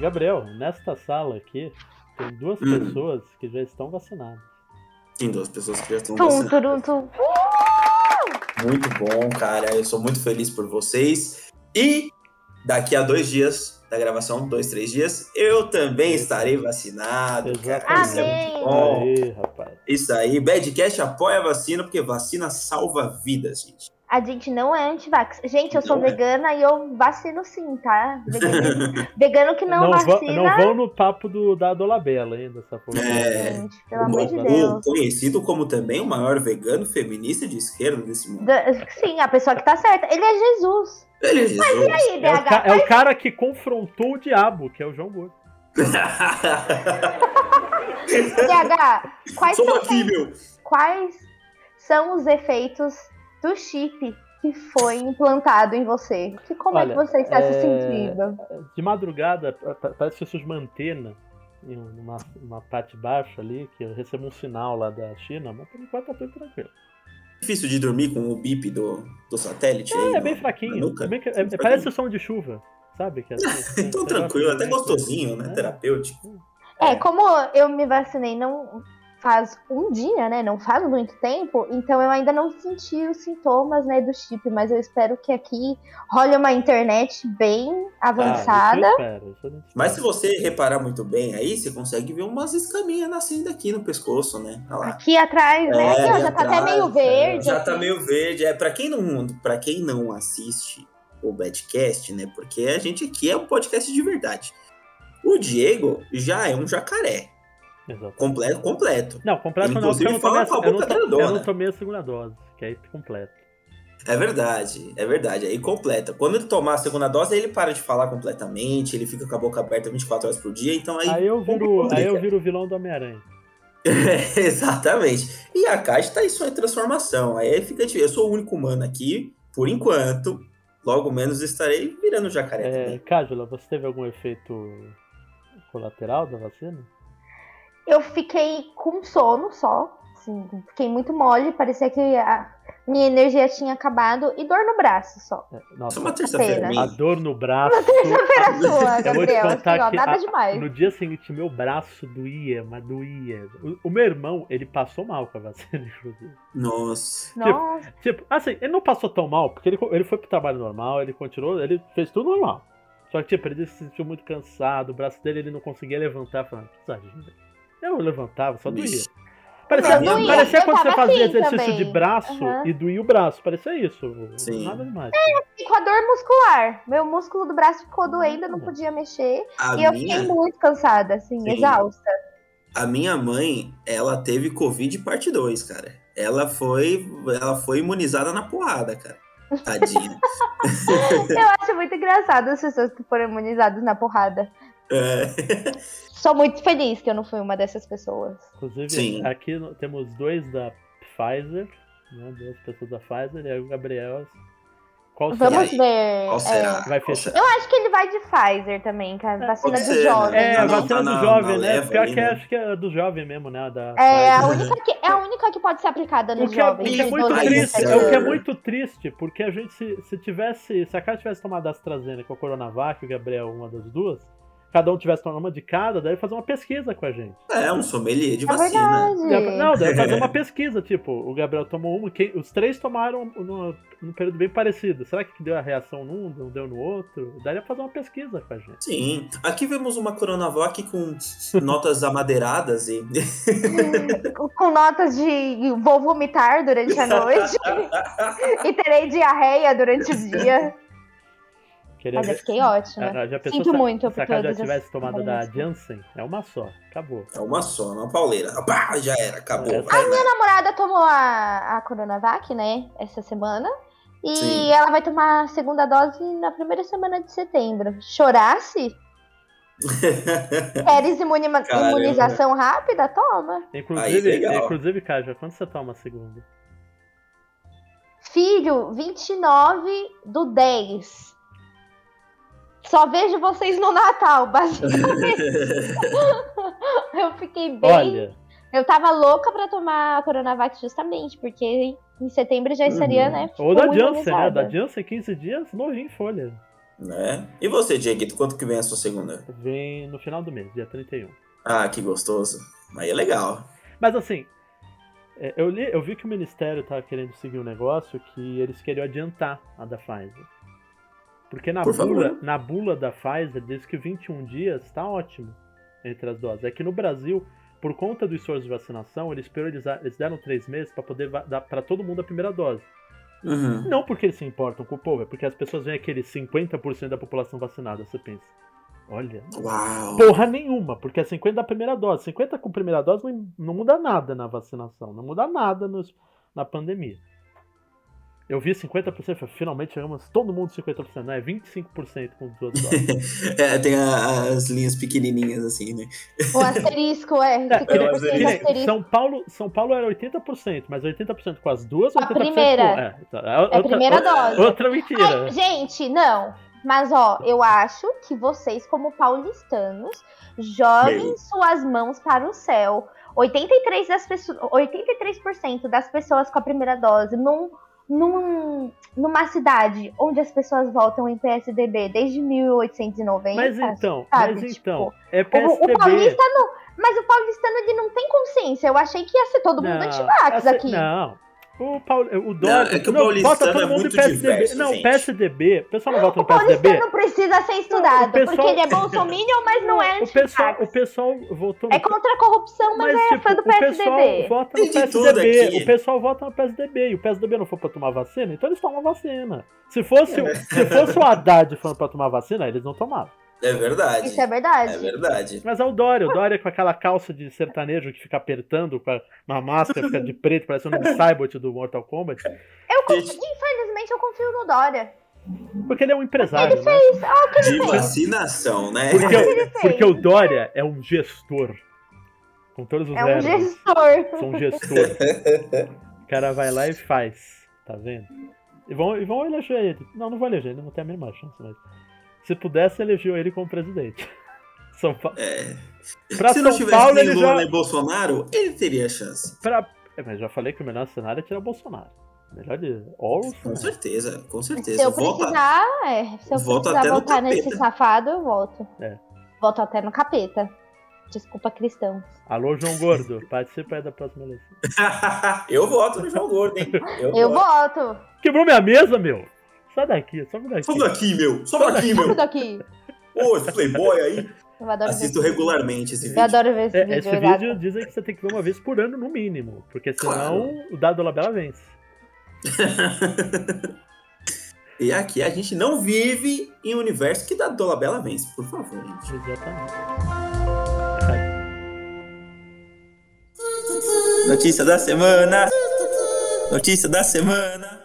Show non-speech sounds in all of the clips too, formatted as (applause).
Gabriel, nesta sala aqui, tem duas Hum. pessoas que já estão vacinadas. Tem duas pessoas que já estão Tum, vacinadas. turum, tum. Muito bom, cara. Eu sou muito feliz por vocês. E daqui a dois dias da gravação, dois, três dias, eu também estarei vacinado. Cara. Isso é muito bom. Aí, rapaz. Isso aí, Badcast apoia a vacina, porque vacina salva vidas, gente. A gente não é antivax. Gente, eu sou Não é. vegana e eu vacino sim, tá? Vegano, (laughs) vegano que não, Não, va- vacina. não vão no papo do, da Dolabella ainda, essa porra. É. Gente, pelo amor de O- Deus. Conhecido como também o maior vegano feminista de esquerda desse mundo. Sim, a pessoa que tá certa. Ele é Jesus. Ele é Jesus. E aí, É o, DH? ca- é o cara que confrontou o diabo, que é o João Gordo. (laughs) DH, quais Sou são, aqui, meu. quais são os efeitos do chip que foi implantado em você? Que, como é Olha, que você está se é, sentindo? De madrugada, pa- pa- parece que surge uma antena em uma, uma parte baixa ali, que eu recebo um sinal lá da China, mas por enquanto tá tudo tranquilo. Difícil de dormir com o bip do, do satélite aí. É, é na- bem fraquinho. nuca? É bem é- parece o som de chuva, sabe? Que é (laughs) assim, Então um tranquilo, até gostosinho, né? É. Terapêutico. É, como eu me vacinei não faz um dia, né? Não faz muito tempo, então eu ainda não senti os sintomas, né, do chip, mas eu espero que aqui role uma internet bem Ah, avançada. isso eu espero. Mas se você reparar muito bem aí, você consegue ver umas escaminhas nascendo aqui no pescoço, né? Aqui atrás, né? É, Aqui, ó, já tá até atrás, meio verde. Já aqui. tá meio verde. É, pra quem não, pra quem não assiste o Badcast, né? Porque a gente aqui é um podcast de verdade. O Diego já é um jacaré. Exato. Completo, completo. Não, completo não, porque eu não, tomei a, eu, não boca to- eu não tomei a segunda dose, que aí completo. É verdade, é verdade. Aí completa. Quando ele tomar a segunda dose, aí ele para de falar completamente, ele fica com a boca aberta 24 horas por dia, então aí. Aí eu viro, aí eu viro o vilão do Homem-Aranha. (laughs) Exatamente. E a Caixa tá em sua transformação. Aí fica difícil. Eu sou o único humano aqui, por enquanto. Logo menos estarei virando jacaré É. Cájula, você teve algum efeito colateral da vacina? Eu fiquei com sono só. Assim, fiquei muito mole, parecia que a minha energia tinha acabado e dor no braço só. É, Nossa, é uma terça-feira a dor no braço. Era (laughs) sua, Eu vou te Gabriel. contar Assim, ó, que nada a- demais. no dia seguinte meu braço doía, mas doía. O, o meu irmão, ele passou mal com a vacina, (laughs) inclusive. Nossa. Nossa, Tipo, assim, ele não passou tão mal, porque ele, ele foi pro trabalho normal, ele continuou, ele fez tudo normal. Só que, tipo, ele se sentiu muito cansado, o braço dele ele não conseguia levantar, falando, exagero. Eu levantava, só doía. Parecia, Não, parecia eu quando você fazia assim exercício também. de braço Aham. e doía o braço, parecia isso. Sim. Nada demais. e com a dor muscular. Meu músculo do braço ficou doendo, não podia mexer. A e eu minha, fiquei muito cansada, assim, Sim. exausta. a minha mãe, ela teve Covid parte 2, cara. Ela foi, ela foi imunizada na porrada, cara. Tadinha. (laughs) Eu acho muito engraçado as pessoas que foram imunizadas na porrada. É. Sou muito feliz que eu não fui uma dessas pessoas. Inclusive, Sim. aqui no- temos dois da Pfizer, né? Duas pessoas da Pfizer, e aí o Gabriel. Qual será? Vamos aí? ver. Qual é, será? Vai Qual fechar. será? eu aacho que ele vai de Pfizer também, cara. Vacina pode do ser, jovem. É, a na- vacina do jovem, né? leva Pior que né? acho que é do jovem mesmo, né? Da É a, única que, é a única que pode ser aplicada O que, é, o jovens. que é muito 12 a triste, 17 é o que é muito triste, porque a gente, se, se tivesse, se a cara tivesse tomado a AstraZeneca ou a Coronavac, o Gabriel uma das duas, cada um tivesse tomado uma de cada, daí fazer uma pesquisa com a gente. É, um sommelier de É vacina. verdade. Daí- Não, daí fazer (laughs) uma pesquisa, tipo, o Gabriel tomou uma, quem, os três tomaram no, num período bem parecido. Será que deu a reação num, não deu no outro? Daria pra fazer uma pesquisa com a gente. Sim. Aqui vemos uma Coronavac com (laughs) notas amadeiradas e. (laughs) Com notas de vou vomitar durante a noite e terei diarreia durante o dia. Queria Mas eu ver. fiquei ótima. Ah, já pensou Sinto se, muito se por a cara já todas as tivesse tomado da. Janssen, é uma só, acabou. É uma só, uma pauleira. Já era, acabou. É, vai, vai. Minha namorada tomou a, a Coronavac, né, essa semana. E Sim. ela vai tomar a segunda dose na primeira semana de setembro. Chorasse? (laughs) Queres imunima- imunização rápida? Toma. Inclusive, legal. inclusive, Kaja, quando você toma a segunda? Filho, 29 do 10. Só vejo vocês no Natal, basicamente. (laughs) Eu fiquei bem. Olha, Eu tava louca pra tomar a Coronavac justamente, porque em setembro já estaria, Uhum. né? ou da Janssen, né? Da Janssen, 15 dias, novinho em folha. Né? E você, Dieguito, quanto que vem a sua segunda? Vem no final do mês, dia 31. Ah, que gostoso. Aí é legal. Mas assim, é, eu, li, eu vi que o Ministério tava querendo seguir um negócio que eles queriam adiantar a da Pfizer. Porque na, Por bula, favor. na bula da Pfizer diz que 21 dias tá ótimo entre as doses. É que no Brasil, por conta do esforço de vacinação, eles, priorizaram, eles deram três meses para poder dar para todo mundo a primeira dose. Uhum. Não porque eles se importam com o povo, é porque as pessoas veem aquele 50% da população vacinada, você pensa. Olha, Uau. porra nenhuma, porque é 50 da primeira dose. 50 com primeira dose não, não muda nada na vacinação, não muda nada nos- na pandemia. Eu vi 50%, falei, finalmente chegamos todo mundo 50%, não é 25% com duas doses. (laughs) É, tem a- as linhas pequenininhas assim, né? O asterisco, é. É, 50% eu- Que nem asterisco. São Paulo, São Paulo era 80%, mas 80% com as duas, A 80% primeira. com... É, tá, é É a outra, primeira outra, dose. outra mentira. Ai, gente, não. Mas, ó, eu acho que vocês, como paulistanos, joguem Bem. suas mãos para o céu. 83%, das pessoas, 83% das pessoas com a primeira dose num, num, numa cidade onde as pessoas votam em PSDB desde 1890. Mas então, sabe, mas tipo, então, é O, o PSDB. paulistano. Mas o paulistano ele não tem consciência. Eu achei que ia ser todo mundo antivax essa- aqui. Não. O, Paul, o Dória. é que o não, paulistano vota todo é mundo muito em PSDB. diverso, não, gente. PSDB. O pessoal não vota no O paulistano PSDB. precisa ser estudado, pessoal- porque ele é bolsominion, mas não (laughs) é o pessoal, o pessoal votou no É contra a corrupção, mas, é tipo, fã do o pessoal PSDB. vota no PSDB. O pessoal vota no PSDB. E o PSDB não for pra tomar vacina, então eles tomam vacina. Se fosse, o- se fosse o Haddad falando pra tomar vacina, eles não tomavam. É verdade. Isso é verdade. É verdade. Mas é o Dória. O Dória com aquela calça de sertanejo que fica apertando, com a- uma máscara, fica de preto, parecendo um Cybot do Mortal Kombat. Eu confio- infelizmente, eu confio no Dória. Porque ele é um empresário, né? Isso, ah, o que De ele fez? vacinação, né? Porque, ele o- porque o Dória é um gestor. Com todos os É um gestor. Sou um gestor. (laughs) O cara vai lá e faz. Tá vendo? E vão, e vão eleger ele. Não, não vou eleger, ele não tem a mínima chance, mas. Se pudesse, elegeu ele como presidente. (laughs) São Paulo. É. Pra Se não São tivesse Paulo, ele Lula já. nem Bolsonaro, ele teria chance. Pra... É, mas já falei que o melhor cenário é tirar o Bolsonaro. Melhor de. All Com certeza, com Se certeza. eu Volta- precisar, é, se eu Volto precisar voltar nesse safado, eu volto. É. Volto até no capeta. Desculpa, cristãos. Alô, João Gordo, participa aí da próxima eleição. (laughs) eu voto no João Gordo, hein? Eu, Eu voto. voto. Quebrou minha mesa, meu! Sai daqui, sobe daqui. Sobe daqui, meu. Sobe daqui, Tudo meu. aqui. Ô, esse playboy aí. Eu adoro Assisto ver esse regularmente esse vídeo. Eu adoro ver esse É, vídeo. esse exato. vídeo dizem que você tem que ver uma vez por ano, no mínimo. Porque senão Claro. o dado Labela vence. (laughs) E aqui a gente não vive em um universo que dá Dolabella vence, por favor, gente. Exatamente. Notícia da semana. Notícia da semana.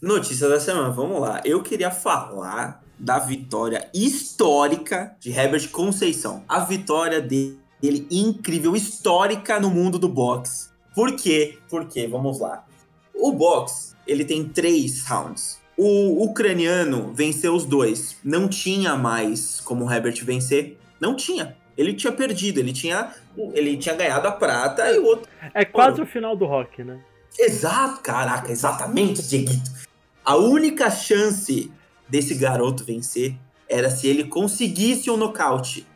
Notícia da semana, vamos lá. Eu queria falar da vitória histórica de Herbert Conceição. A vitória dele incrível, histórica no mundo do boxe. Por quê? Porque, vamos lá. O boxe, ele tem três rounds. O ucraniano venceu os dois. Não tinha mais como o Herbert vencer. Não tinha. Ele tinha perdido. Ele tinha, ele tinha ganhado a prata e o outro É quase o final do rock, né? Exato, caraca, exatamente, Dieguito. A única chance desse garoto vencer era se ele conseguisse um nocaute.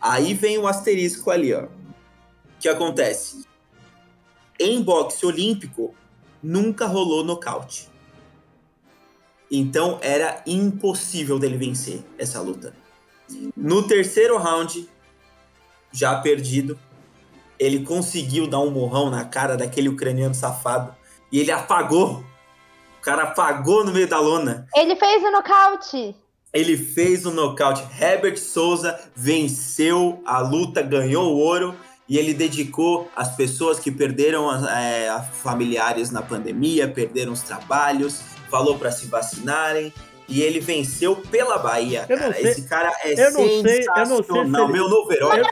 Aí vem o asterisco ali, ó. O que acontece? Em boxe olímpico, nunca rolou nocaute. Então era impossível dele vencer essa luta. No terceiro round, já perdido, ele conseguiu dar um morrão na cara daquele ucraniano safado e ele apagou. O cara apagou no meio da lona. Ele fez o nocaute. Ele fez o nocaute. Herbert Souza venceu a luta, ganhou o ouro e ele dedicou às pessoas que perderam é, a familiares na pandemia, perderam os trabalhos, falou para se vacinarem. E ele venceu pela Bahia, Eu não cara. sei- Esse cara é eu não sei- eu não sei se sensacional. ele- Meu novo herói.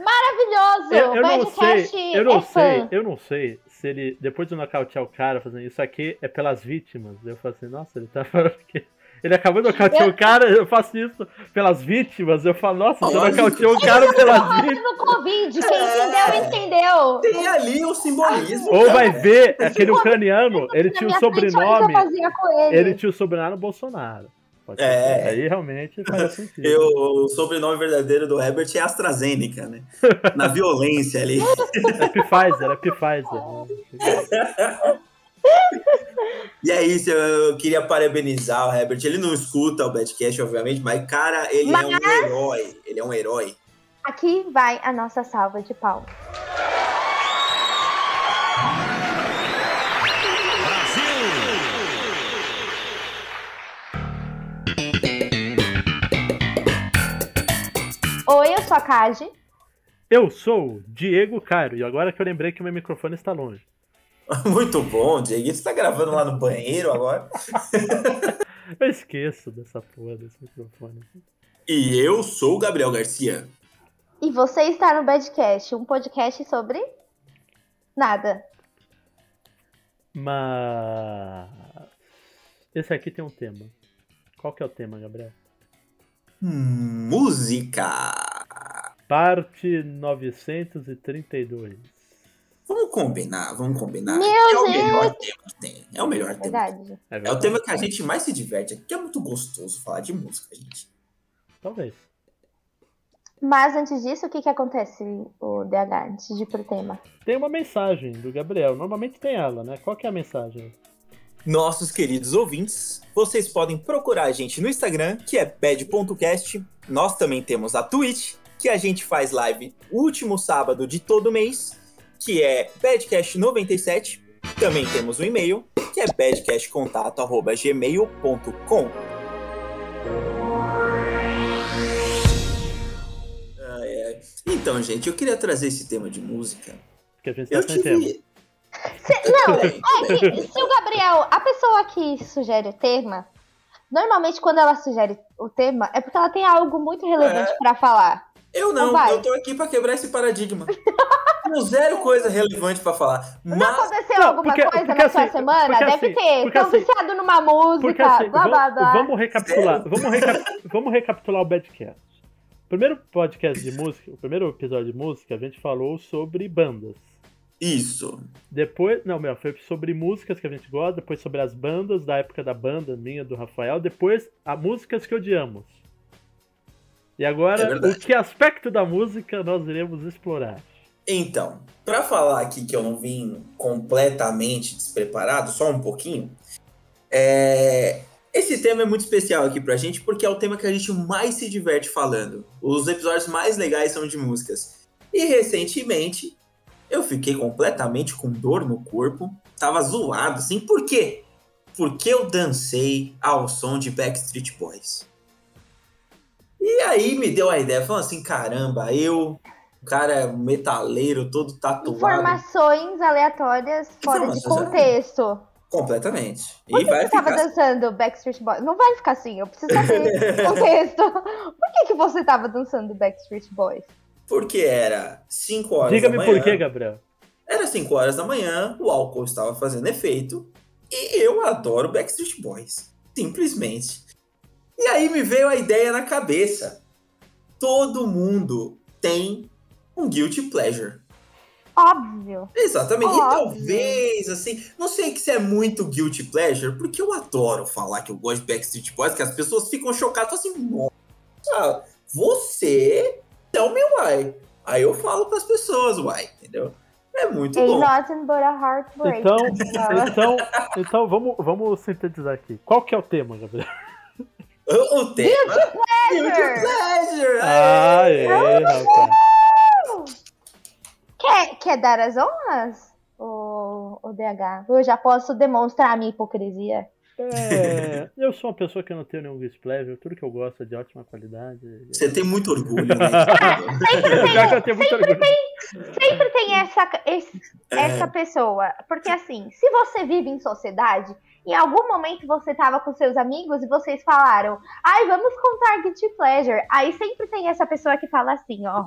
Maravilhoso. eu- eu não sei, eu não é sei, fã. eu não sei se ele, depois de nocautear o cara, fazendo isso aqui é pelas vítimas. Eu falo assim, nossa, ele tá falando (laughs) que. Ele acabou de nocautear Eu- o cara, eu faço isso pelas vítimas. Eu falo, nossa, você nocauteou o cara pelas vítimas. No Covid. Quem É. entendeu, entendeu. Tem ali o simbolismo. Ou vai ver, aquele ucraniano, ele tinha o sobrenome. Ele tinha o sobrenome Bolsonaro. Pode é. Aí realmente faz sentido. Eu, o sobrenome verdadeiro do Herbert é AstraZeneca, né? Na (laughs) violência ali. É Pfizer, é Pfizer. E é isso, eu queria parabenizar o Herbert. Ele não escuta o Badcast, obviamente, mas, cara, ele mas... é um herói. Ele é um herói. Aqui vai a nossa salva de palmas. Oi, eu sou a Kaji. Eu sou Diego Cairo, e agora que eu lembrei que o meu microfone está longe. (laughs) Muito bom, Diego. Você está gravando lá no banheiro agora? (laughs) eu esqueço dessa porra desse microfone. E eu sou o Gabriel Garcia. E você está no Badcast, um podcast sobre nada. Mas esse aqui tem um tema. Qual que é o tema, Gabriel? Música. Parte 932. Vamos combinar, vamos combinar. Meu é Deus. o melhor tema que tem. É o melhor verdade. tema. É, é, o tema que a gente mais se diverte aqui. É muito gostoso falar de música, gente. Talvez. Mas antes disso, o que, que acontece, o DH, antes de ir pro tema? Tem uma mensagem do Gabriel. Normalmente tem ela, né? Qual que é a mensagem? Nossos queridos ouvintes, vocês podem procurar a gente no Instagram, que é bad.cast. Nós também temos a Twitch, que a gente faz live último sábado de todo mês, que é badcast97. Também temos o um e-mail, que é badcastcontato.gmail.com. Então, gente, eu queria trazer esse tema de música. Porque a gente tá eu sem tive... tema. Se, não, é que, se o Gabriel, a pessoa que sugere o tema, normalmente quando ela sugere o tema é porque ela tem algo muito relevante é. para falar. Eu não, eu tô aqui para quebrar esse paradigma. Tenho zero coisa relevante para falar. Mas... Não aconteceu não, alguma porque, coisa porque na assim, sua semana? Deve assim, ter. Estão assim, viciado numa música, assim, blá blá blá. Vamos recapitular. Vamos, recap (laughs) vamos recapitular o Badcast. O primeiro podcast de música, o primeiro episódio de música, a gente falou sobre bandas. Isso. Depois, não, meu, foi sobre músicas que a gente gosta, depois sobre as bandas da época da banda minha, do Rafael, depois a músicas que odiamos. E agora, é o que aspecto da música nós iremos explorar? Então, para falar aqui que eu não vim completamente despreparado, só um pouquinho, é... esse tema é muito especial aqui pra gente porque é o tema que a gente mais se diverte falando. Os episódios mais legais são de músicas. E recentemente eu fiquei completamente com dor no corpo, tava zoado, assim, por quê? Porque eu dancei ao som de Backstreet Boys. E aí me deu a ideia, falando assim, caramba, eu, cara metaleiro, todo tatuado. Informações aleatórias fora de contexto. Completamente. Por e que vai você estava assim. dançando Backstreet Boys? Não vai ficar assim, eu preciso saber (laughs) o contexto. Por que, que você estava dançando Backstreet Boys? Porque era 5 horas Diga da manhã. Diga-me por quê, Gabriel. Era 5 horas da manhã, o álcool estava fazendo efeito. E eu adoro Backstreet Boys. Simplesmente. E aí me veio a ideia na cabeça. Todo mundo tem um guilty pleasure. Óbvio. Exatamente. Óbvio. E talvez, assim, não sei que se é muito guilty pleasure, porque eu adoro falar que eu gosto de Backstreet Boys, que as pessoas ficam chocadas assim, nossa, você tell me why. Aí eu falo pras pessoas why, entendeu? É muito bom. Nothing but a heartbreak. Então, (laughs) então, então vamos, vamos sintetizar aqui. Qual que é o tema, Gabriel? O, o tema? Guilty Pleasure! Pleasure! Ah, é, rapaz. Quer, quer dar as honras, o, o DH? Eu já posso demonstrar a minha hipocrisia. É, eu sou uma pessoa que não tenho nenhum guilty pleasure, tudo que eu gosto é de ótima qualidade. Você tem muito orgulho, né? (laughs) sempre tem, sempre, tem, sempre tem essa, esse, é. essa pessoa. Porque assim, se você vive em sociedade, em algum momento você tava com seus amigos e vocês falaram, ai, vamos contar guilty pleasure. Aí sempre tem essa pessoa que fala assim, ó.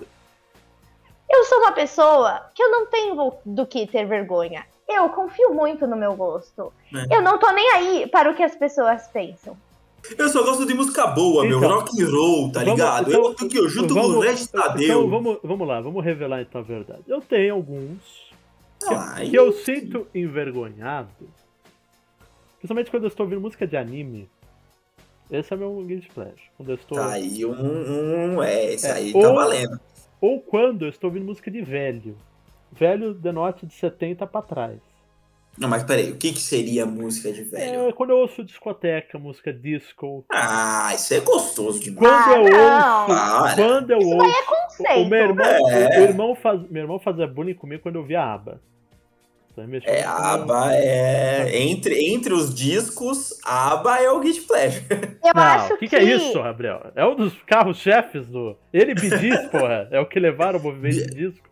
Eu sou uma pessoa que eu não tenho do que ter vergonha. Eu confio muito no meu gosto. É. Eu não tô nem aí para o que as pessoas pensam. Eu só gosto de música boa, então, meu. Rock and roll, tá vamos, ligado? Então, eu aqui, junto vamos, com o Regis Tadeu. Então, vamos, vamos lá, vamos revelar então a verdade. Eu tenho alguns que, que eu sinto envergonhado. Principalmente quando eu estou ouvindo música de anime. Esse é meu guilty pleasure. Quando eu estou... Tá aí um, um é, esse É, aí ou- tá valendo. Ou quando eu estou ouvindo música de velho. Velho denote de 70 pra trás. Não, mas peraí, o que que seria música de velho? É, quando eu ouço discoteca, música disco. Ah, isso é gostoso demais. Quando Ah, eu não. ouço. Para. Quando eu Isso ouço. daí é conceito. O meu irmão, É. o irmão faz, meu irmão fazia bullying comigo quando eu via aba. Mexeu É, a aba é. Entre, entre os discos, a aba é o Guilty Pleasure. (laughs) Eu Não, acho o que, que é isso, Gabriel? É um dos carros-chefes do. Ele me diz, porra. É o que levaram o movimento de disco.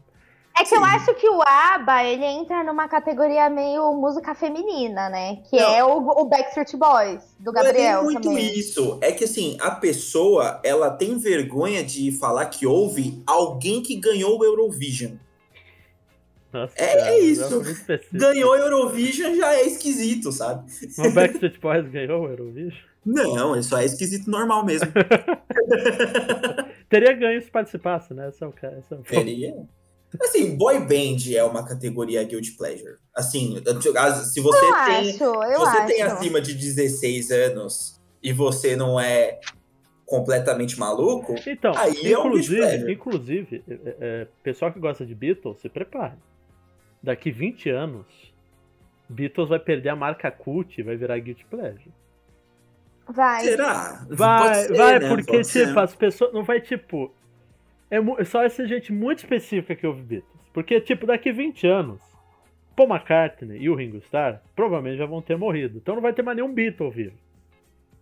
É que eu acho que o ABBA, ele entra numa categoria meio música feminina, né? Que Não. é o, o Backstreet Boys, do Gabriel Não é muito também. isso. É que assim, a pessoa, ela tem vergonha de falar que houve alguém que ganhou o Eurovision. Nossa, É cara, isso. é específico. Ganhou o Eurovision já é esquisito, sabe? O Backstreet Boys ganhou o Eurovision? Não, ele só é esquisito normal mesmo. (laughs) Teria ganho se participasse, né? Esse é o. Esse é o... Seria. Assim, boy band é uma categoria guilty pleasure. Assim, se você Eu tem, acho, eu você acho. tem acima de 16 anos e você não é completamente maluco, Então, Aí é um inclusive, mistério. inclusive é, é, pessoal que gosta de Beatles, se prepare. Daqui 20 anos, Beatles vai perder a marca cult e vai virar Guilty Pleasure. Vai. será? Vai, ser, vai, né? porque, Pode ser. tipo, as pessoas. Não vai, tipo. É só essa gente muito específica que ouve Beatles. Porque, tipo, daqui 20 anos, Paul McCartney e o Ringo Starr provavelmente já vão ter morrido. Então não vai ter mais nenhum Beatle vivo.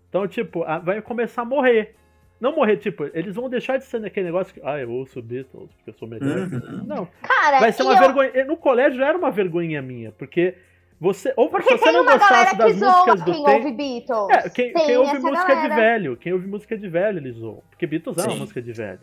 Então, tipo, a- vai começar a morrer. Não morrer, tipo, eles vão deixar de ser aquele negócio que, ah, eu ouço Beatles porque eu sou melhor. Uhum. Não, Cara, vai ser uma eu- vergonha. No colégio já era uma vergonhinha minha, porque você. Ou Porque se você não gostasse das músicas do quem tempo. ouve Beatles. É, quem, Tem quem ouve música de galera. velho, quem ouve música de velho, eles zoam. Porque Beatles é uma Sim. música de velho.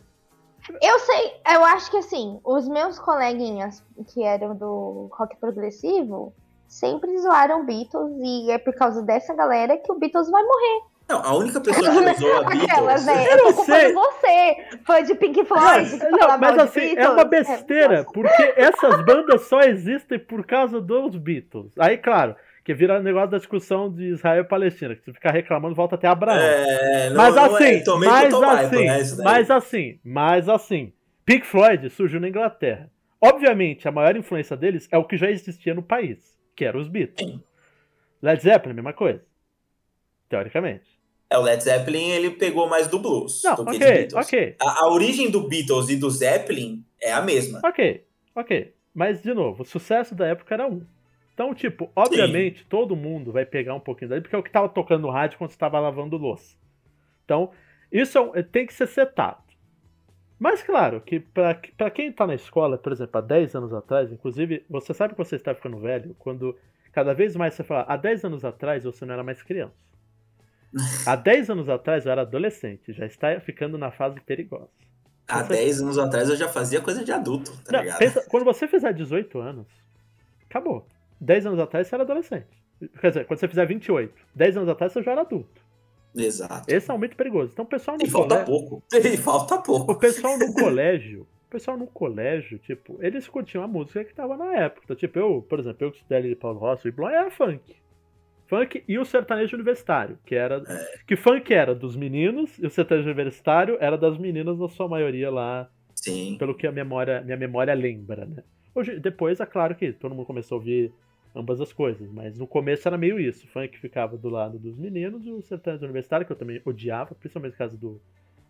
Eu sei, eu acho que assim, os meus coleguinhas que eram do rock progressivo sempre zoaram Beatles e é por causa dessa galera que o Beatles vai morrer. Não, a única pessoa que (laughs) usou a Aquelas, Beatles. né? Eu Eu não tô sei. você, fã de Pink Floyd. Não, fala mas assim, é uma besteira, É, porque essas bandas só existem por causa dos Beatles. Aí, claro, que vira o negócio da discussão de Israel e Palestina, que se ficar reclamando, volta até Abraão. É, não, mas não assim, é, tomei mas Bible, assim, né, mas assim, mas assim, Pink Floyd surgiu na Inglaterra. Obviamente, a maior influência deles é o que já existia no país, que eram os Beatles. Led Zeppelin, mesma coisa. Teoricamente. É, o Led Zeppelin ele pegou mais do blues Não, do que de Beatles. ok, A, a origem do Beatles e do Zeppelin é a mesma. ok, ok. Mas, de novo, o sucesso da época era um. Então, tipo, obviamente, todo mundo vai pegar um pouquinho daí, porque é o que tava tocando no rádio quando você tava lavando louça. Então, isso é um- tem que ser setado. Mas, claro, que pra quem tá na escola, por exemplo, há 10 anos atrás, inclusive, você sabe que você está ficando velho quando cada vez mais você fala, há 10 anos atrás você não era mais criança. (laughs) Há 10 anos atrás eu era adolescente, já está ficando na fase perigosa. Há Você- 10 anos atrás eu já fazia coisa de adulto, tá Não, ligado? pensa, quando você (laughs) fizer 18 anos, acabou. 10 anos atrás você era adolescente. Quer dizer, quando você fizer 28, 10 anos atrás você já era adulto. Exato. Esse é um muito perigoso. Então o pessoal no E falta colégio. pouco. (laughs) E falta O pouco. pessoal no colégio. O pessoal no colégio, tipo, eles curtiam a música que tava na época. Então, tipo, eu, por exemplo, eu que estudei ali de Paulo Rossi e Blon era funk. Funk e o sertanejo universitário, que era. Que funk era dos meninos e o sertanejo universitário era das meninas, na sua maioria lá, Sim. pelo que a memória, minha memória lembra, né? Hoje, depois, é claro que todo mundo começou a ouvir ambas as coisas, mas no começo era meio isso. O funk ficava do lado dos meninos e o sertanejo universitário, que eu também odiava, principalmente por causa do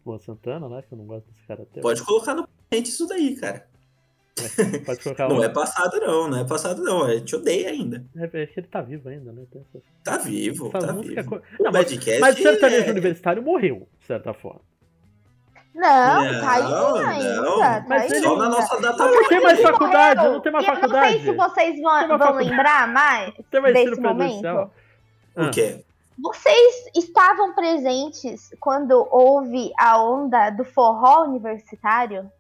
Luan Santana, né? Que eu não gosto desse cara até. Pode colocar no presente isso daí, cara. Pode colocar (laughs) Não um- é passado, não. Não é passado, não. A gente odeia ainda. É, é que ele tá vivo ainda, né? Tá vivo, essas tá vivo. co- O Não, mas, mas o sertanejo é- universitário morreu, de certa forma. Não, Não, tá ainda, não. ainda. Tá Mas ainda. ele- Só na nossa data Não tem mais faculdade, não tem mais E Eu não faculdade. sei se vocês vão, vão faculdade. lembrar mais Tem mais desse momento. O quê? Vocês estavam presentes quando houve a onda do forró universitário?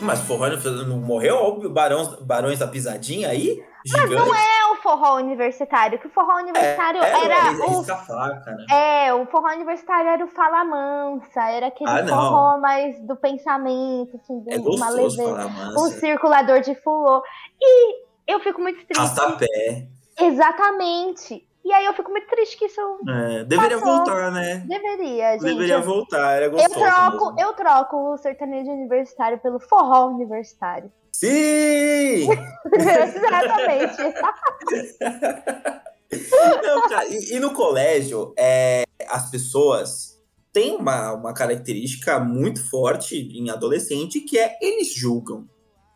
Mas forró não morreu? Barões, Barões da Pisadinha aí? Gigante. É o forró universitário, que o forró universitário É, é, era é, o. faca, né? É, o forró universitário era o fala mansa, era aquele Ah, forró mais do pensamento, assim, de É uma leveza. Um circulador de fulô. E eu fico muito triste. Rastapé. Exatamente. E aí eu fico muito triste que isso É, deveria Passou. voltar, né? deveria, gente. Deveria eu, voltar, era eu gostoso. troco, mesmo. eu troco o sertanejo universitário pelo forró universitário. Sim! Exatamente. (laughs) Não, cara, e, e no colégio, é, as pessoas têm uma, uma característica muito forte em adolescente, que é eles julgam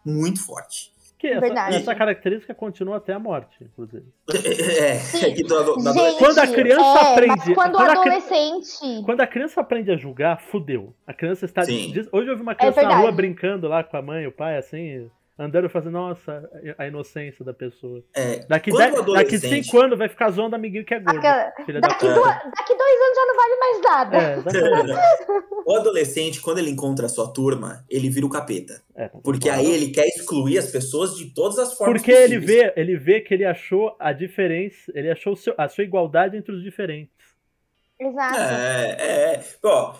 muito forte. Que essa, essa característica continua até a morte, inclusive. (laughs) É, que do, da Gente, Quando a criança é, aprende- Mas quando o quando a adolescente. Quando a criança aprende a julgar, fudeu. A criança está. Sim. diz- Hoje eu vi uma criança na verdade. rua brincando lá com a mãe e o pai, assim, andando e fazendo, nossa, a inocência da pessoa. É, Daqui, de, daqui adolescente- cinco anos vai ficar zoando amiguinho que é gordo. da Daqui, puta. duas- daqui dois anos já não vale mais nada. É, (laughs) o adolescente, quando ele encontra a sua turma, ele vira o capeta. É, Porque aí ele quer excluir as pessoas de todas as formas Porque ele possíveis. vê, ele vê que ele achou a diferença, ele achou seu- a sua igualdade entre os diferentes. Exato. É, é. Ó,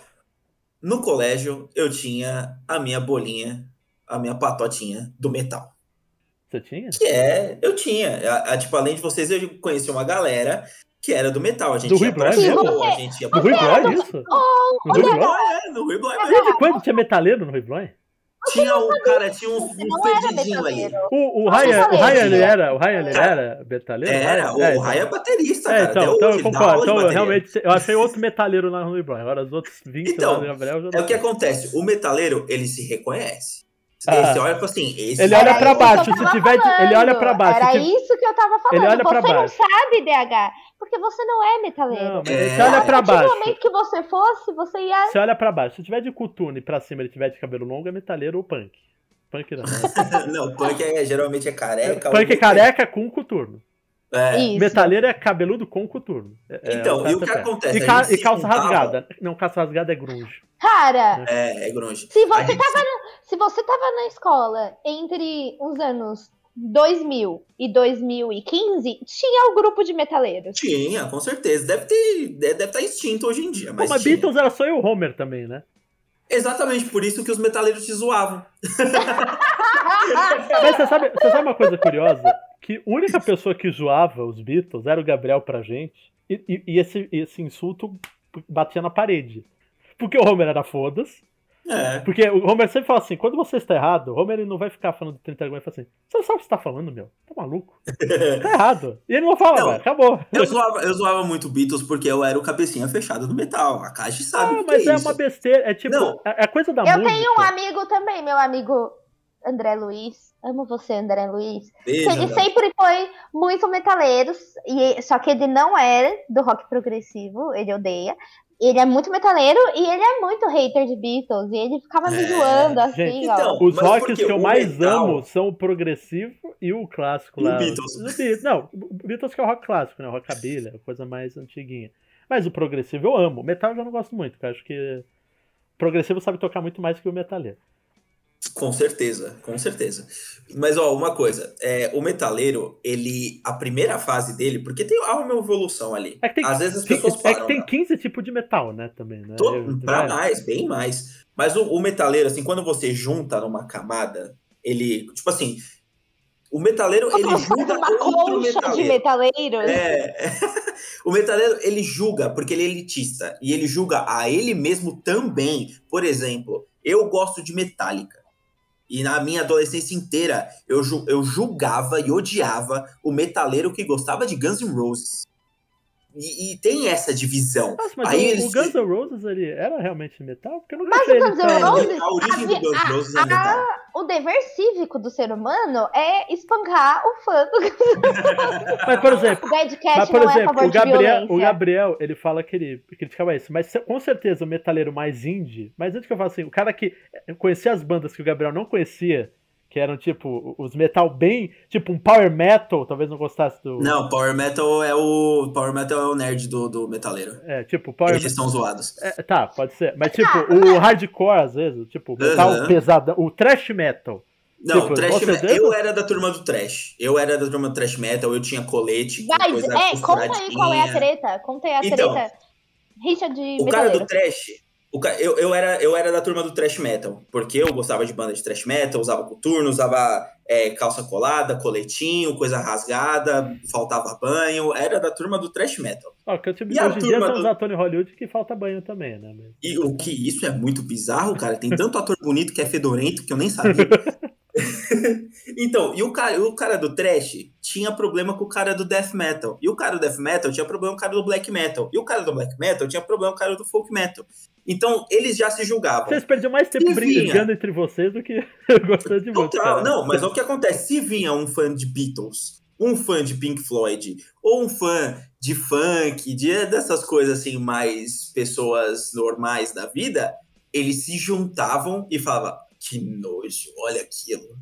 no colégio, eu tinha a minha bolinha, a minha patotinha do metal. Você tinha? Que é, eu tinha. A- a- tipo, além de vocês, eu conheci uma galera que era do metal. A gente Do ia Rui pra Bloy show, mesmo? a gente ia No pra Rui. Bloy, isso? Oh, No Rui Rui Bloy? É, no Rui Bloy mesmo. Desde quando tinha metaleiro no Rui Bloy? Tinha um cara, tinha era perdidinhos ali. metaleiro. O, o Ryan, o Ryan, ele era, o Ryan, ele era metaleiro? Era, o, É, o Rai é baterista, É, cara. então, até então hoje, eu concordo. Então, realmente, eu achei (laughs) outro metaleiro lá no Rui Bloy. Agora os outros 20 Então, lá do Gabriel É o que acontece. O metaleiro, ele se reconhece. Ah. Olha e fala assim, esse Ele olha isso baixo, que eu se tava tiver de- ele olha pra falando. baixo, Era tiver- isso que eu tava falando. Ele olha você não baixo. sabe, DH, porque você não é metaleiro. Não, mas É. você olha pra A partir do baixo. momento que você fosse, você ia. Você olha pra baixo. Se tiver de coturno e pra cima ele tiver de cabelo longo, é metaleiro ou punk. Punk não. (laughs) Não, punk é, geralmente é careca. punk é careca com coturno. É. Metaleiro é cabeludo com coturno. É- é Então, e o que pé. acontece? E, ca- e calça juntava- rasgada. Não, calça rasgada é grunge. Cara, É, é grunge. se você, gente tava na, se você tava na escola entre os anos 2000 e 2015, tinha o grupo de metaleiros. Tinha, com certeza. Deve ter. Deve estar extinto hoje em dia. Pô, Mas, mas tinha. Beatles era só eu e o Homer também, né? Exatamente por isso que os metaleiros te zoavam. (laughs) Mas você sabe, você sabe uma coisa curiosa? Que a única pessoa que zoava os Beatles era o Gabriel pra gente. E, e- e esse, esse insulto batia na parede. Porque o Homer era foda-se. É. Porque o Homer sempre fala assim: quando você está errado, o Homer ele não vai ficar falando 30 argumentos e fala assim: você não sabe o que você tá falando, meu? Tá maluco? (laughs) Tá errado. E ele não fala, Não. velho, acabou. Eu zoava, eu zoava muito Beatles porque eu era o cabecinha fechado do metal. A Caixa sabe Ah, o que mas é, é, isso. uma besteira. É tipo, Não. é é coisa da Eu música. tenho um amigo também, meu amigo André Luiz. Amo você, André Luiz. Beijo, ele André. sempre foi muito metaleiro, e, só que ele não é do rock progressivo, ele odeia. Ele é muito metaleiro e ele é muito hater de Beatles. E ele ficava me É. zoando assim, Gente, ó. então, Os rocks que eu mais metal- amo são o progressivo e o clássico E o lá. Beatles. O Beatles. Não, o Beatles que é o rock clássico, né? O rockabilly, a coisa mais antiguinha. Mas o progressivo eu amo. O metal eu já não gosto muito, porque eu acho que o progressivo sabe tocar muito mais que o metaleiro. Com certeza, com certeza. Mas, ó, uma coisa. É, o metaleiro, ele... A primeira fase dele... Porque tem há uma evolução ali. É que tem, Às vezes as tem- pessoas é param. que tem né? 15 tipos de metal, né? Também, né? Eu- pra é. mais, bem mais. Mas o, o metaleiro, assim, quando você junta numa camada, ele... Tipo assim... O metaleiro, ele faz julga uma outro colcha de metaleiro. metaleiros. É. o metaleiro, ele julga porque ele é elitista. E ele julga a ele mesmo também. Por exemplo, eu gosto de Metallica. E na minha adolescência inteira, eu, ju- eu julgava e odiava o metaleiro que gostava de Guns N' Roses. E, e tem essa divisão. Nossa, mas Aí o, eles- o Guns N' Roses ele era realmente metal? Porque eu nunca Mas o Guns N' Roses- a origem do Guns N' Roses é metal. O dever cívico do ser humano é espancar o fã do Mas, por exemplo, O Dead Cat Mas, por não é a exemplo, favor o Gabriel, o Gabriel, ele fala que ele criticava isso, mas com certeza o metaleiro mais indie, mas antes que eu falo assim, o cara que conhecia as bandas que o Gabriel não conhecia, que eram tipo os metal bem, tipo um power metal, talvez não gostasse do. Não, Power Metal é o. Power Metal é o nerd do, do metaleiro. É, tipo, power Eles são zoados. é, Tá, pode ser. Mas tipo, o hardcore, às vezes, tipo, o metal Aham. pesado, o thrash metal. Não, tipo, trash metal. Eu era da turma do trash. Eu era da turma do trash metal, eu tinha colete. Vai, é, conta aí qual é a treta. Conta aí a então, treta. Rixa de. O cara do trash, eu, eu, era, eu era da turma do thrash metal, porque eu gostava de banda de thrash metal, usava coturno, usava é, calça colada, coletinho, coisa rasgada, faltava banho, era da turma do thrash metal. Ó, que eu tive, hoje em dia tem do... atores Hollywood que falta banho também, né? E o que isso é muito bizarro, cara, tem tanto ator bonito que é fedorento que eu nem sabia. (laughs) então, e o cara, o cara do trash tinha problema com o cara do death metal. E o cara do death metal tinha problema com o cara do black metal. E o cara do black metal tinha problema com o cara do folk metal. Então, eles já se julgavam. Vocês perdiam mais tempo brigando entre vocês do que (laughs) gostando de. Total, não, mas o que acontece? Se vinha um fã de Beatles, um fã de Pink Floyd, ou um fã de funk, de, dessas coisas assim, mais pessoas normais da vida, eles se juntavam e falavam, que nojo, olha aquilo.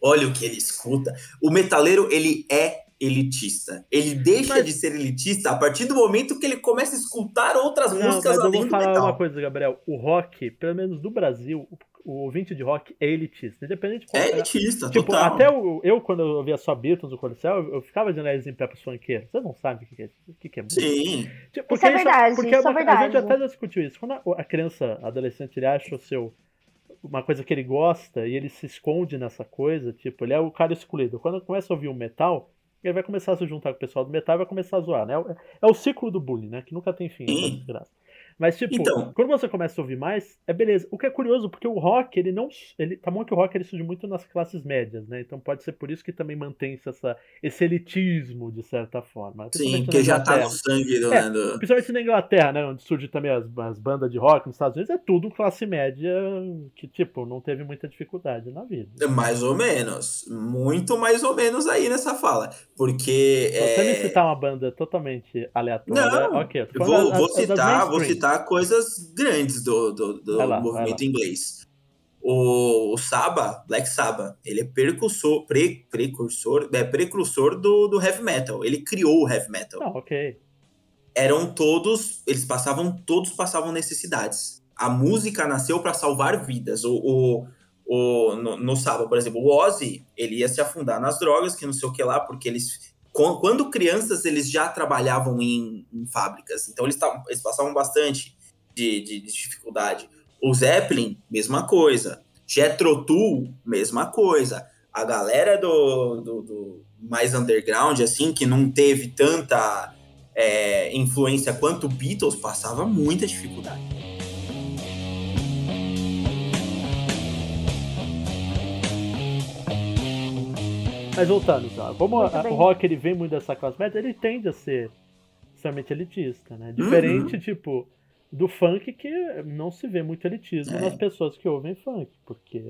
Olha o que ele escuta. O metaleiro, ele é elitista. Ele deixa mas... de ser elitista a partir do momento que ele começa a escutar outras não, músicas mas eu vou falar uma coisa, Gabriel. O rock, pelo menos do Brasil, o ouvinte de rock é elitista. Independente de qual É elitista, tipo, total. Até o, eu, quando eu ouvia só Beatles, o Coliseu, eu, eu ficava de nariz em pé pro funkeiro. Você não sabe o que, é, o que, é música. Sim. Tipo, isso é verdade, porque isso é verdade. A gente até já discutiu isso. Quando a, a criança, adolescente, ele acha o seu uma coisa que ele gosta e ele se esconde nessa coisa, tipo, ele é o cara escolhido. Quando começa a ouvir um metal, ele vai começar a se juntar com o pessoal do metal e vai começar a zoar, né? É, é o ciclo do bullying, né? Que nunca tem fim, essa desgraça. Mas, tipo, então, quando você começa a ouvir mais, é beleza. O que é curioso, porque o rock, ele não. Ele, tá bom que o rock ele surge muito nas classes médias, né? Então pode ser por isso que também mantém essa, esse elitismo, de certa forma. Sim, porque já tá no sangue do, é, do... Principalmente na Inglaterra, né? Onde surge também as, as bandas de rock nos Estados Unidos, é tudo classe média que, tipo, não teve muita dificuldade na vida. É mais ou menos. Muito mais ou menos aí nessa fala. Porque. Você é... me citar uma banda totalmente aleatória, não, ok. Eu vou, vou citar, vou citar citar coisas grandes do, do, do lá, movimento inglês. O, o, Saba, Black Saba, ele é precursor, pre, precursor, é precursor do, do heavy metal. Ele criou o heavy metal. Ah, ok. Eram todos, eles passavam, todos passavam necessidades. A música nasceu para salvar vidas. O, o, o no, no Saba, por exemplo, o Ozzy, ele ia se afundar nas drogas, que não sei o que lá, porque eles quando crianças eles já trabalhavam em, em fábricas, então eles, tavam, eles passavam bastante de, de, de, dificuldade. O Zeppelin, mesma coisa. Jethro Tull, mesma coisa. A galera do, do, do, mais underground, assim, que não teve tanta é, influência quanto Beatles, passava muita dificuldade. Mas voltando, tá? como a, o rock ele vem muito dessa classe média, ele tende a ser extremamente elitista, né? Diferente, uhum. tipo, do funk que não se vê muito elitismo é. nas pessoas que ouvem funk, porque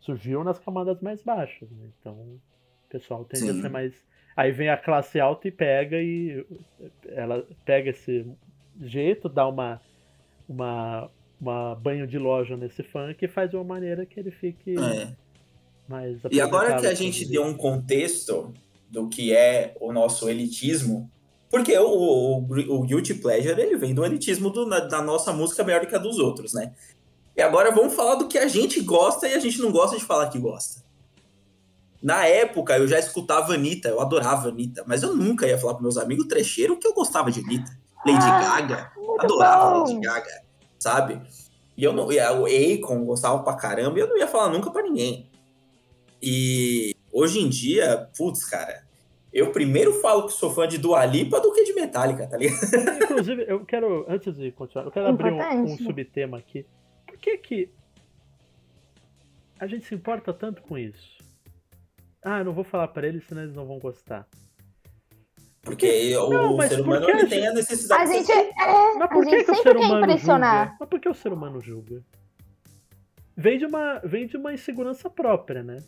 surgiu nas camadas mais baixas, né? Então, o pessoal tende Sim. a ser mais. Aí vem a classe alta e pega e ela pega esse jeito, dá uma uma, uma banho de loja nesse funk e faz de uma maneira que ele fique é e agora que a gente deu um contexto do que é o nosso elitismo, porque o, o, o Guilty Pleasure ele vem do elitismo do, da nossa música melhor que a dos outros, né? E agora vamos falar do que a gente gosta e a gente não gosta de falar que gosta. Na época eu já escutava Anitta, eu adorava Anitta, mas eu nunca ia falar para meus amigos trecheiro que eu gostava de Anitta. Lady ah, Gaga, adorava bom. Lady Gaga, sabe? E eu não, o Akon gostava pra caramba e eu não ia falar nunca para ninguém. E hoje em dia, putz, cara, eu primeiro falo que sou fã de Dua Lipa do que de Metallica, tá ligado? (laughs) Inclusive, eu quero, antes de continuar, eu quero abrir um, um subtema aqui. Por que que a gente se importa tanto com isso? Ah, eu não vou falar para eles, senão eles não vão gostar. Porque o não, ser humano ele tem a necessidade a de gente, é, Mas por que, que o ser humano impressionar. julga? Mas por que o ser humano julga? Vem de uma, vem de uma insegurança própria, né?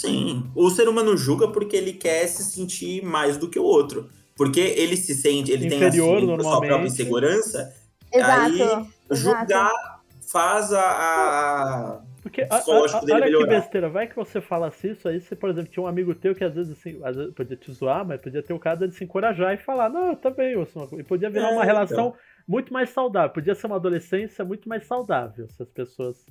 Sim, o ser humano julga porque ele quer se sentir mais do que o outro. Porque ele se sente, ele Inferior, tem a sua própria insegurança. Exato, aí julgar exato. faz a, a porque a, a, a, olha que besteira, vai que você falasse isso, aí você, por exemplo, tinha um amigo teu que às vezes assim, às vezes podia te zoar, mas podia ter o cara de se encorajar e falar, não, tá bem, e podia virar é, uma relação então. muito mais saudável, podia ser uma adolescência muito mais saudável se as pessoas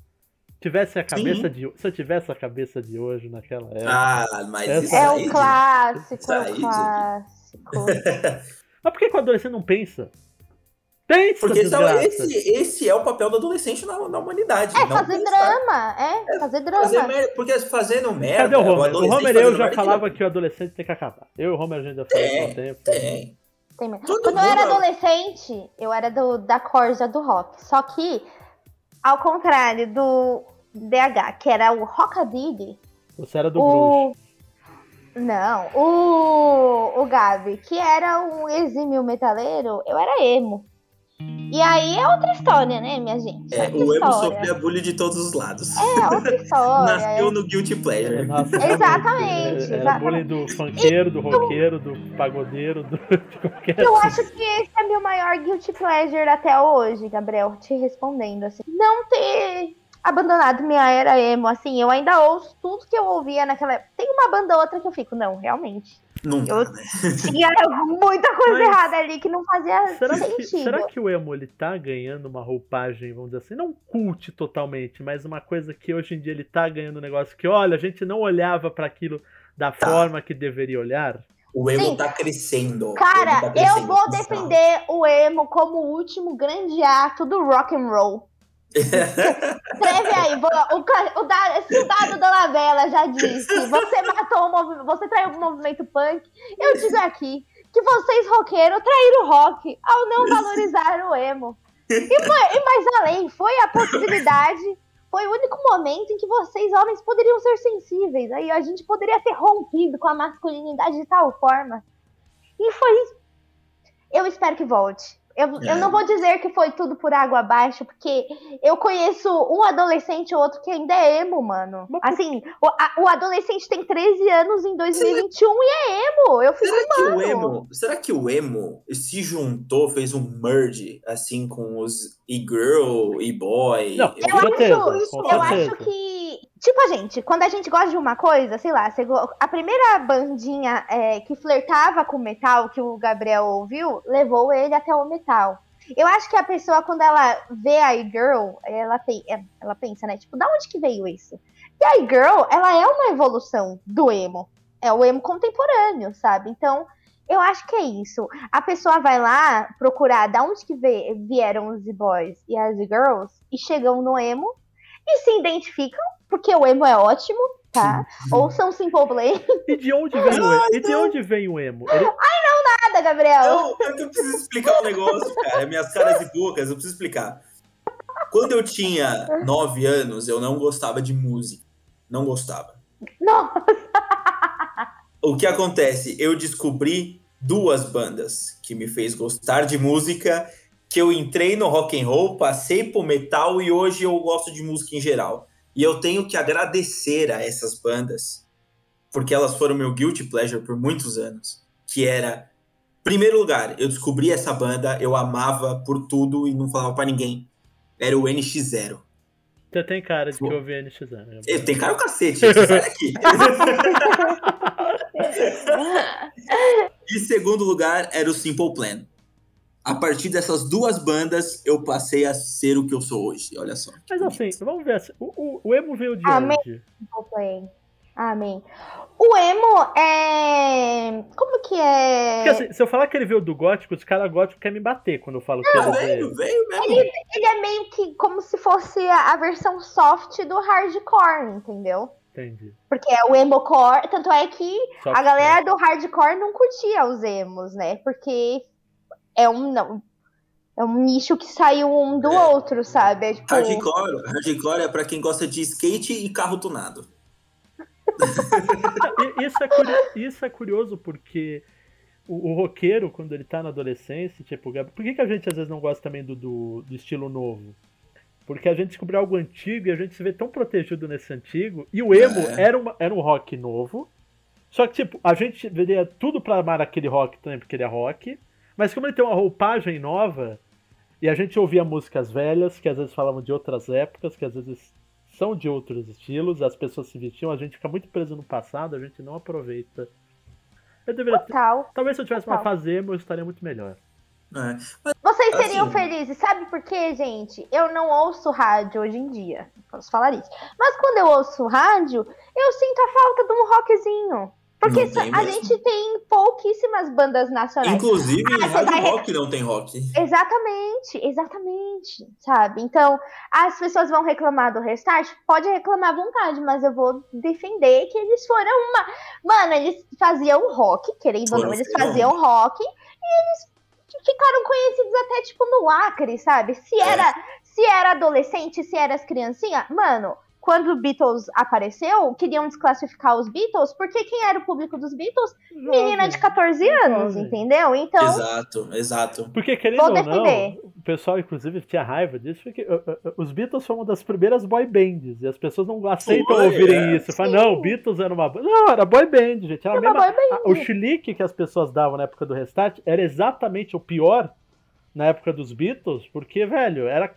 tivesse a cabeça Sim. de se eu tivesse a cabeça de hoje naquela época. Ah, mas essa... é o clássico, é o clássico. (laughs) mas por que o adolescente não pensa? Pensa, Porque esse, esse é o papel do adolescente na, na humanidade. É fazer pensar. drama, é, é, fazer drama. Fazer porque fazendo merda. Cadê o Homer? O, o Homer eu já falava que o adolescente tem que acabar. Eu e o Homer a gente já falou há um tempo. Tem. tem Quando eu era adolescente, eu era do, da corja do rock. Só que, ao contrário do DH, que era o Rockabilly. Você era do o... Não, o, o Gabi, que era um exímio metaleiro, eu era emo. E aí é outra história, né, minha gente? É, o emo sofria bullying de todos os lados. É, outra (laughs) história. Nasceu é. no Guilty Pleasure. (laughs) Exatamente. Era é, bullying do funkeiro, do roqueiro, do pagodeiro, do, (laughs) qualquer Eu acho que esse é meu maior Guilty Pleasure até hoje, Gabriel, te respondendo assim. Não ter abandonado minha era emo, assim, eu ainda ouço tudo que eu ouvia naquela época. Tem uma banda ou outra que eu fico, não, realmente. Não eu né? tinha muita coisa Mas errada ali que não fazia será sentido. Que, será que o emo ele tá ganhando uma roupagem, vamos dizer assim, não cult totalmente, mas uma coisa que hoje em dia ele tá ganhando um negócio que, olha, a gente não olhava para aquilo da tá. forma que deveria olhar? O emo Sim. tá crescendo. Cara, tá crescendo, eu vou defender o emo como o último grande ato do rock and roll. Escreve aí, o, o, dado, se o da já disse, você matou o movimento, você traiu o movimento punk, eu digo aqui que vocês roqueiros traíram o rock ao não valorizar o emo. E, e mais além, foi a possibilidade, foi o único momento em que vocês, homens, poderiam ser sensíveis. Aí a gente poderia ter rompido com a masculinidade de tal forma. E foi. Eu espero que volte. Eu, é. eu não vou dizer que foi tudo por água abaixo, porque eu conheço um adolescente ou outro que ainda é emo, mano. Assim, o, a, o adolescente tem 13 anos em 2021 será... e é emo. Eu fico, será que o emo, será que o emo se juntou, fez um merge, assim, com os e-girl, e-boy? Não, eu, acho, eu acho que Tipo a gente, quando a gente gosta de uma coisa, sei lá, a primeira bandinha é, que flertava com metal que o Gabriel ouviu, levou ele até o metal. Eu acho que a pessoa, quando ela vê a girl ela, é, ela pensa, né? Tipo, da onde que veio isso? E a girl ela é uma evolução do emo. É o emo contemporâneo, sabe? Então, eu acho que é isso. A pessoa vai lá procurar da onde que vieram os boys e as girls e chegam no emo e se identificam porque o emo é ótimo, tá? Ou são Simple Play. E de onde vem o emo? E de onde vem o emo? Ele... Ai, não nada, Gabriel. Não, eu, eu preciso explicar um negócio, cara. Minhas caras e bocas, eu preciso explicar. Quando eu tinha nove anos, eu não gostava de música. Não gostava. Nossa! O que acontece? Eu descobri duas bandas que me fez gostar de música, que eu entrei no rock and roll, passei pro metal e hoje eu gosto de música em geral. E eu tenho que agradecer a essas bandas, porque elas foram meu guilty pleasure por muitos anos, que era primeiro lugar, eu descobri essa banda, eu amava por tudo e não falava para ninguém. Era o NX0. Você tem cara de que ouvi NX0. Né? Eu tenho cara o cacete, sai daqui. (laughs) e segundo lugar era o Simple Plan a partir dessas duas bandas, eu passei a ser o que eu sou hoje. Olha só. Mas assim, vamos ver. Assim, o, o, o, emo veio de Amém. onde? Amém. O emo é. Como que é? Porque assim, se eu falar que ele veio do gótico, os caras góticos querem me bater quando eu falo que ele veio. veio mesmo. Ele, ele é meio que como se fosse a, a versão soft do hardcore, entendeu? Entendi. Porque é o emo-core, tanto é que a galera do hardcore não curtia os emos, né? Porque é um não. É um nicho que saiu um do é. outro, sabe? É, tipo... Hardcore, hardcore é pra quem gosta de skate e carro tunado. (laughs) isso, é curioso, isso é curioso porque o, o, roqueiro, quando ele tá na adolescência, tipo, por que, que a gente às vezes não gosta também do, do, do, estilo novo? Porque a gente descobriu algo antigo e a gente se vê tão protegido nesse antigo. E o emo é. era, uma, era um rock novo. Só que, tipo, a gente veria tudo pra amar aquele rock também, porque ele é rock. Mas como ele tem uma roupagem nova, e a gente ouvia músicas velhas, que às vezes falavam de outras épocas, que às vezes são de outros estilos, as pessoas se vestiam, a gente fica muito preso no passado, a gente não aproveita. Eu deveria Total. Talvez se eu tivesse Total. uma fazema, eu estaria muito melhor. É. Mas, Vocês seriam assim... felizes, sabe por quê, gente? Eu não ouço rádio hoje em dia, posso falar isso. Mas quando eu ouço rádio, eu sinto a falta de um rockzinho. Porque a gente tem pouquíssimas bandas nacionais. Inclusive, ah, rádio rock não tem rock. Exatamente, exatamente, sabe? Então, as pessoas vão reclamar do Restart, pode reclamar à vontade, mas eu vou defender que eles foram uma... Mano, eles faziam rock, querendo ou não, eles faziam rock, e eles ficaram conhecidos até, tipo, no Acre, sabe? Se é. era, é. se era adolescente, se era as criancinhas, mano quando os Beatles apareceu, queriam desclassificar os Beatles, porque quem era o público dos Beatles? Menina de 14 anos, entendeu? Então. Exato, exato. Porque, querendo ou não, o pessoal, inclusive, tinha raiva disso, porque uh, uh, uh, os Beatles foram uma das primeiras boy bands, e as pessoas não aceitam Oi, ouvirem é. isso. Falam, não, Beatles era uma. Não, era boy band, gente. Era, era mesma... a, o chilique que as pessoas davam na época do Restart era exatamente o pior na época dos Beatles, porque, velho, era.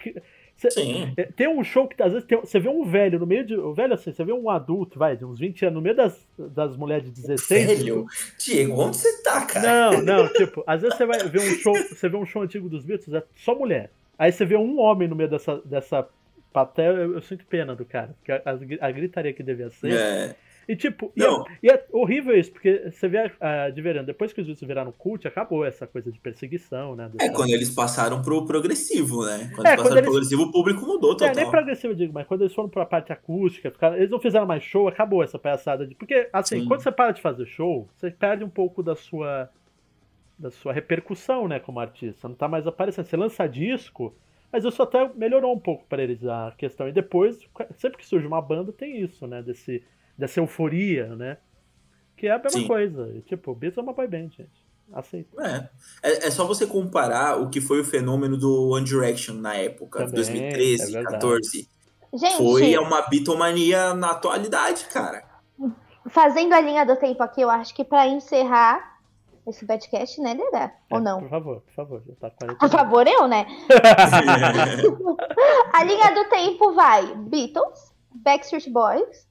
Cê, Sim. Tem um show que às vezes tem, você vê um velho no meio de. O velho assim, você vê um adulto, vai, de uns 20 anos, no meio das, das mulheres de 16. Velho, Diego, onde você tá, cara? Não, não, tipo, às vezes você vai ver um show, você vê um show antigo dos Beatles, é só mulher. Aí você vê um homem no meio dessa, dessa plateia, eu, eu sinto pena do cara, porque a, a, a gritaria que devia ser. É. E tipo, e é, e é, horrível isso, porque você vê a, a de verão, depois que os vídeos viraram cult, acabou essa coisa de perseguição, né? É, quando eles passaram pro progressivo, né? Quando é, eles passaram quando eles... pro progressivo, o público mudou total. É, nem progressivo eu digo, mas quando eles foram pra parte acústica, ficaram... eles não fizeram mais show, acabou essa palhaçada de. Porque, assim, Sim. quando você para de fazer show, você perde um pouco da sua. da sua repercussão, né, como artista. Não tá mais aparecendo. Você lança disco. Mas isso até melhorou um pouco para eles a questão. E depois, sempre que surge uma banda, tem isso, né? Desse, dessa euforia, né? Que é a mesma Sim. coisa. tipo, Beatles é uma boy band, gente. Aceito. É. é. É, só você comparar o que foi o fenômeno do One Direction na época, Também, 2013, é 14. Gente, foi uma bitomania na atualidade, cara. Fazendo a linha do tempo aqui, eu acho que para encerrar esse podcast, né, Dedé? Ou é, não? Por favor, por favor. Já tá por favor, eu, né? (laughs) (laughs) a linha do tempo vai Beatles, Backstreet Boys,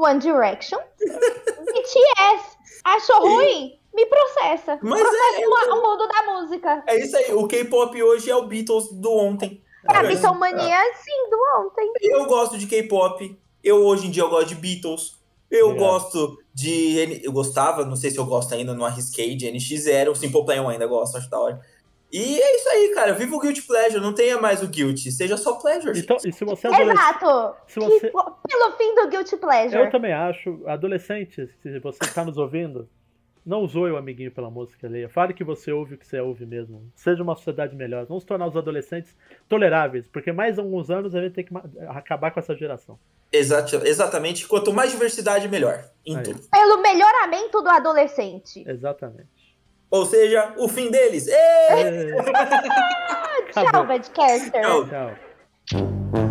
One Direction. BTS. Achou ruim? Me processa. Mas processa é, o, o mundo da música. É isso aí. O K-pop hoje é o Beatles do ontem. É a Beatlemania, é. sim, do ontem. Eu gosto de K-pop. Eu hoje em dia eu gosto de Beatles. Eu é. gosto de. Eu gostava, não sei se eu gosto ainda, não arrisquei, de NX0. Simple Plan eu ainda gosto, acho da hora. E é isso aí, cara. Viva o Guilty Pleasure, não tenha mais o Guilty, seja só Pleasure. Então, e se você é Exato! Se você... Pelo fim do Guilty Pleasure. Eu também acho. Adolescentes, se você está nos ouvindo, não zoe o amiguinho pela música alheia. Fale que você ouve o que você ouve mesmo. Seja uma sociedade melhor. Vamos tornar os adolescentes toleráveis, porque mais alguns anos a gente tem que acabar com essa geração. Exato, exatamente. Quanto mais diversidade, melhor. Em tudo. Pelo melhoramento do adolescente. Exatamente. Ou seja, o fim deles. (laughs) Tchau, Badcaster. Tchau. Tchau.